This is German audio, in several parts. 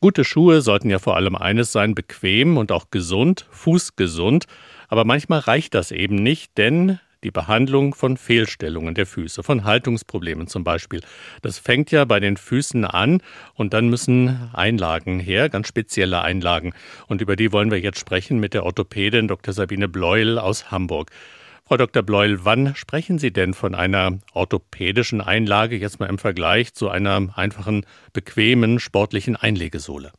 Gute Schuhe sollten ja vor allem eines sein, bequem und auch gesund, fußgesund. Aber manchmal reicht das eben nicht, denn die Behandlung von Fehlstellungen der Füße, von Haltungsproblemen zum Beispiel. Das fängt ja bei den Füßen an und dann müssen Einlagen her, ganz spezielle Einlagen. Und über die wollen wir jetzt sprechen mit der Orthopädin Dr. Sabine Bleuel aus Hamburg. Frau Dr. Bleuel, wann sprechen Sie denn von einer orthopädischen Einlage, jetzt mal im Vergleich zu einer einfachen, bequemen, sportlichen Einlegesohle?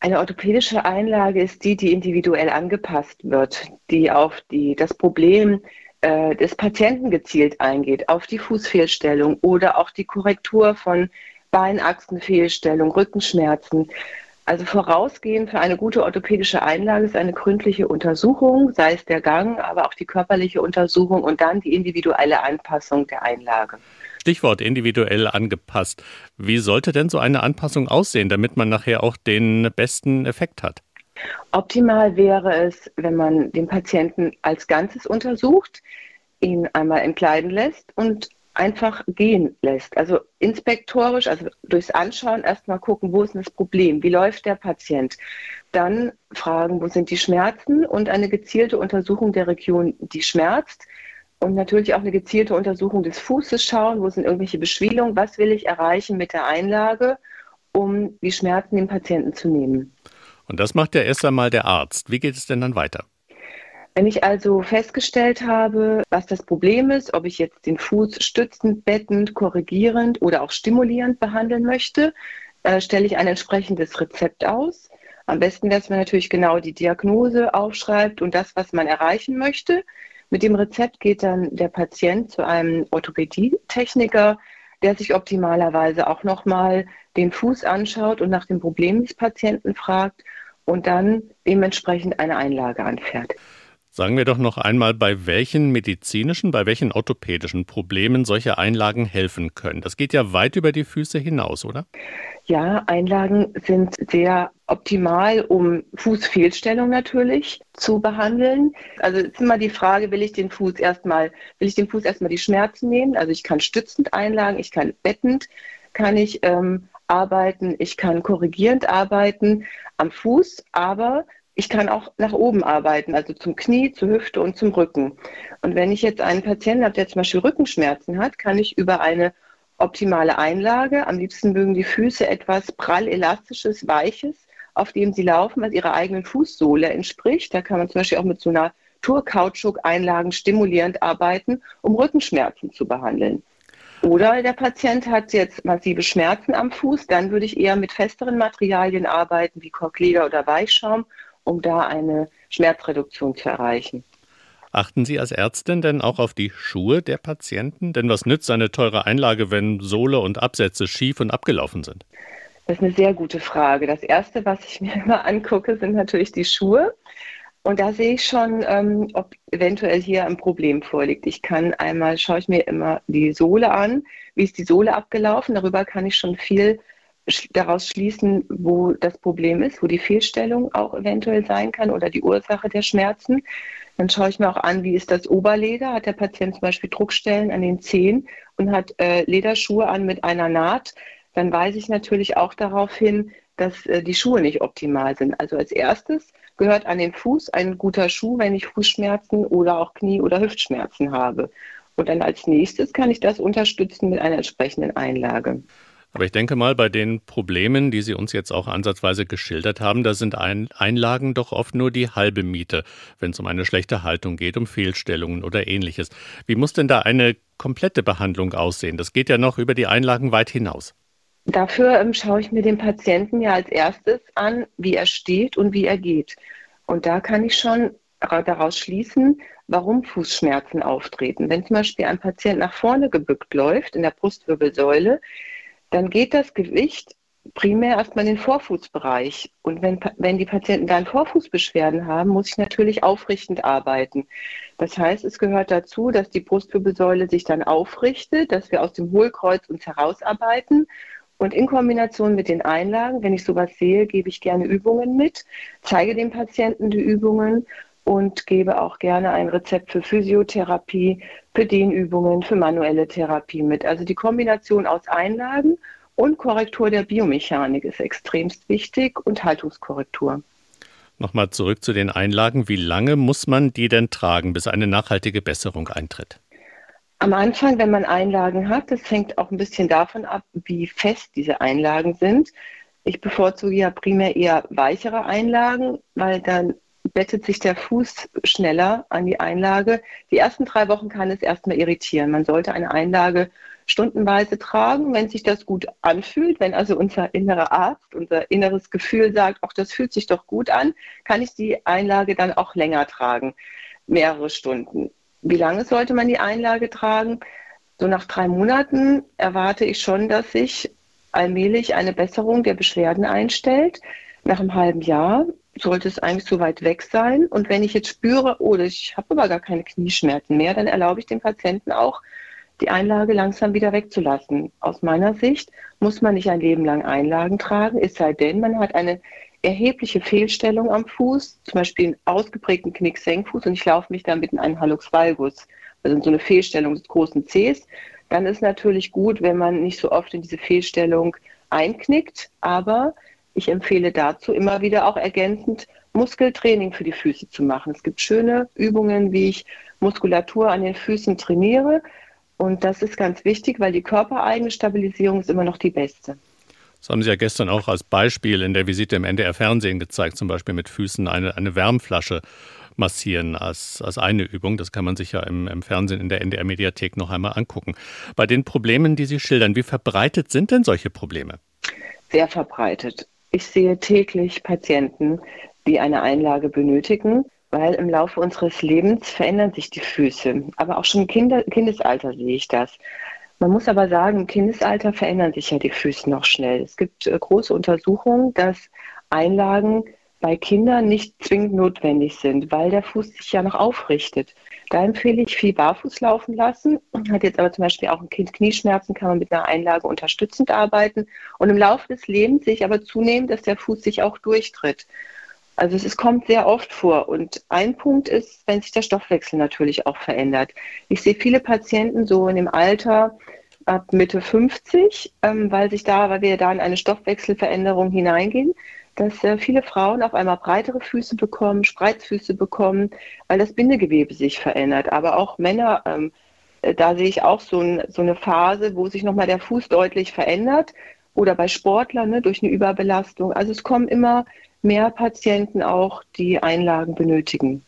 Eine orthopädische Einlage ist die, die individuell angepasst wird, die auf die, das Problem äh, des Patienten gezielt eingeht, auf die Fußfehlstellung oder auch die Korrektur von Beinachsenfehlstellung, Rückenschmerzen. Also vorausgehend für eine gute orthopädische Einlage ist eine gründliche Untersuchung, sei es der Gang, aber auch die körperliche Untersuchung und dann die individuelle Anpassung der Einlage. Stichwort individuell angepasst. Wie sollte denn so eine Anpassung aussehen, damit man nachher auch den besten Effekt hat? Optimal wäre es, wenn man den Patienten als Ganzes untersucht, ihn einmal entkleiden lässt und einfach gehen lässt. Also inspektorisch, also durchs Anschauen erstmal gucken, wo ist das Problem, wie läuft der Patient. Dann fragen, wo sind die Schmerzen und eine gezielte Untersuchung der Region, die schmerzt. Und natürlich auch eine gezielte Untersuchung des Fußes schauen, wo sind irgendwelche Beschwellungen, was will ich erreichen mit der Einlage, um die Schmerzen dem Patienten zu nehmen. Und das macht ja erst einmal der Arzt. Wie geht es denn dann weiter? Wenn ich also festgestellt habe, was das Problem ist, ob ich jetzt den Fuß stützend, bettend, korrigierend oder auch stimulierend behandeln möchte, äh, stelle ich ein entsprechendes Rezept aus. Am besten wäre es, wenn man natürlich genau die Diagnose aufschreibt und das, was man erreichen möchte. Mit dem Rezept geht dann der Patient zu einem Orthopädietechniker, der sich optimalerweise auch nochmal den Fuß anschaut und nach dem Problem des Patienten fragt und dann dementsprechend eine Einlage anfährt. Sagen wir doch noch einmal, bei welchen medizinischen, bei welchen orthopädischen Problemen solche Einlagen helfen können. Das geht ja weit über die Füße hinaus, oder? Ja, Einlagen sind sehr optimal, um Fußfehlstellung natürlich zu behandeln. Also ist immer die Frage, will ich den Fuß erstmal, will ich den Fuß erstmal die Schmerzen nehmen? Also ich kann stützend einlagen, ich kann bettend, kann ich ähm, arbeiten, ich kann korrigierend arbeiten am Fuß, aber ich kann auch nach oben arbeiten, also zum Knie, zur Hüfte und zum Rücken. Und wenn ich jetzt einen Patienten habe, der zum Beispiel Rückenschmerzen hat, kann ich über eine optimale Einlage, am liebsten mögen die Füße etwas prall elastisches, weiches, auf dem sie laufen, was ihrer eigenen Fußsohle entspricht. Da kann man zum Beispiel auch mit so einer Tourkautschuk-Einlagen stimulierend arbeiten, um Rückenschmerzen zu behandeln. Oder der Patient hat jetzt massive Schmerzen am Fuß, dann würde ich eher mit festeren Materialien arbeiten, wie Korkleder oder Weichschaum, um da eine Schmerzreduktion zu erreichen. Achten Sie als Ärztin denn auch auf die Schuhe der Patienten? Denn was nützt eine teure Einlage, wenn Sohle und Absätze schief und abgelaufen sind? Das ist eine sehr gute Frage. Das Erste, was ich mir immer angucke, sind natürlich die Schuhe. Und da sehe ich schon, ähm, ob eventuell hier ein Problem vorliegt. Ich kann einmal, schaue ich mir immer die Sohle an, wie ist die Sohle abgelaufen. Darüber kann ich schon viel daraus schließen, wo das Problem ist, wo die Fehlstellung auch eventuell sein kann oder die Ursache der Schmerzen. Dann schaue ich mir auch an, wie ist das Oberleder. Hat der Patient zum Beispiel Druckstellen an den Zehen und hat äh, Lederschuhe an mit einer Naht. Dann weise ich natürlich auch darauf hin, dass äh, die Schuhe nicht optimal sind. Also als erstes gehört an den Fuß ein guter Schuh, wenn ich Fußschmerzen oder auch Knie- oder Hüftschmerzen habe. Und dann als nächstes kann ich das unterstützen mit einer entsprechenden Einlage. Aber ich denke mal, bei den Problemen, die Sie uns jetzt auch ansatzweise geschildert haben, da sind Einlagen doch oft nur die halbe Miete, wenn es um eine schlechte Haltung geht, um Fehlstellungen oder ähnliches. Wie muss denn da eine komplette Behandlung aussehen? Das geht ja noch über die Einlagen weit hinaus. Dafür ähm, schaue ich mir den Patienten ja als erstes an, wie er steht und wie er geht. Und da kann ich schon daraus schließen, warum Fußschmerzen auftreten. Wenn zum Beispiel ein Patient nach vorne gebückt läuft in der Brustwirbelsäule, dann geht das Gewicht primär erstmal in den Vorfußbereich. Und wenn, wenn die Patienten dann Vorfußbeschwerden haben, muss ich natürlich aufrichtend arbeiten. Das heißt, es gehört dazu, dass die Brustwirbelsäule sich dann aufrichtet, dass wir aus dem Hohlkreuz uns herausarbeiten und in Kombination mit den Einlagen, wenn ich sowas sehe, gebe ich gerne Übungen mit, zeige dem Patienten die Übungen und gebe auch gerne ein Rezept für Physiotherapie, für Dehnübungen, für manuelle Therapie mit. Also die Kombination aus Einlagen Und Korrektur der Biomechanik ist extremst wichtig und Haltungskorrektur. Nochmal zurück zu den Einlagen. Wie lange muss man die denn tragen, bis eine nachhaltige Besserung eintritt? Am Anfang, wenn man Einlagen hat, das hängt auch ein bisschen davon ab, wie fest diese Einlagen sind. Ich bevorzuge ja primär eher weichere Einlagen, weil dann bettet sich der Fuß schneller an die Einlage. Die ersten drei Wochen kann es erstmal irritieren. Man sollte eine Einlage stundenweise tragen, wenn sich das gut anfühlt, wenn also unser innerer Arzt, unser inneres Gefühl sagt, auch das fühlt sich doch gut an, kann ich die Einlage dann auch länger tragen, mehrere Stunden. Wie lange sollte man die Einlage tragen? So nach drei Monaten erwarte ich schon, dass sich allmählich eine Besserung der Beschwerden einstellt. Nach einem halben Jahr sollte es eigentlich so weit weg sein. Und wenn ich jetzt spüre, oh, ich habe aber gar keine Knieschmerzen mehr, dann erlaube ich dem Patienten auch, die Einlage langsam wieder wegzulassen. Aus meiner Sicht muss man nicht ein Leben lang Einlagen tragen, es sei denn, man hat eine erhebliche Fehlstellung am Fuß, zum Beispiel einen ausgeprägten Knicksenkfuß und ich laufe mich dann mit einem Hallux valgus, also so eine Fehlstellung des großen Cs, dann ist natürlich gut, wenn man nicht so oft in diese Fehlstellung einknickt, aber ich empfehle dazu immer wieder auch ergänzend Muskeltraining für die Füße zu machen. Es gibt schöne Übungen, wie ich Muskulatur an den Füßen trainiere. Und das ist ganz wichtig, weil die körpereigene Stabilisierung ist immer noch die beste. Das haben Sie ja gestern auch als Beispiel in der Visite im NDR Fernsehen gezeigt, zum Beispiel mit Füßen eine, eine Wärmflasche massieren als, als eine Übung. Das kann man sich ja im, im Fernsehen in der NDR Mediathek noch einmal angucken. Bei den Problemen, die Sie schildern, wie verbreitet sind denn solche Probleme? Sehr verbreitet. Ich sehe täglich Patienten, die eine Einlage benötigen, weil im Laufe unseres Lebens verändern sich die Füße. Aber auch schon im Kinder Kindesalter sehe ich das. Man muss aber sagen, im Kindesalter verändern sich ja die Füße noch schnell. Es gibt äh, große Untersuchungen, dass Einlagen bei Kindern nicht zwingend notwendig sind, weil der Fuß sich ja noch aufrichtet. Da empfehle ich viel barfuß laufen lassen. Hat jetzt aber zum Beispiel auch ein Kind Knieschmerzen, kann man mit einer Einlage unterstützend arbeiten. Und im Laufe des Lebens sehe ich aber zunehmend, dass der Fuß sich auch durchtritt. Also es, es kommt sehr oft vor. Und ein Punkt ist, wenn sich der Stoffwechsel natürlich auch verändert. Ich sehe viele Patienten so in dem Alter ab Mitte 50, ähm, weil sich da, weil wir da in eine Stoffwechselveränderung hineingehen dass äh, viele Frauen auf einmal breitere Füße bekommen, Spreizfüße bekommen, weil das Bindegewebe sich verändert. Aber auch Männer, ähm, äh, da sehe ich auch so, ein, so eine Phase, wo sich nochmal der Fuß deutlich verändert. Oder bei Sportlern ne, durch eine Überbelastung. Also es kommen immer mehr Patienten auch, die Einlagen benötigen.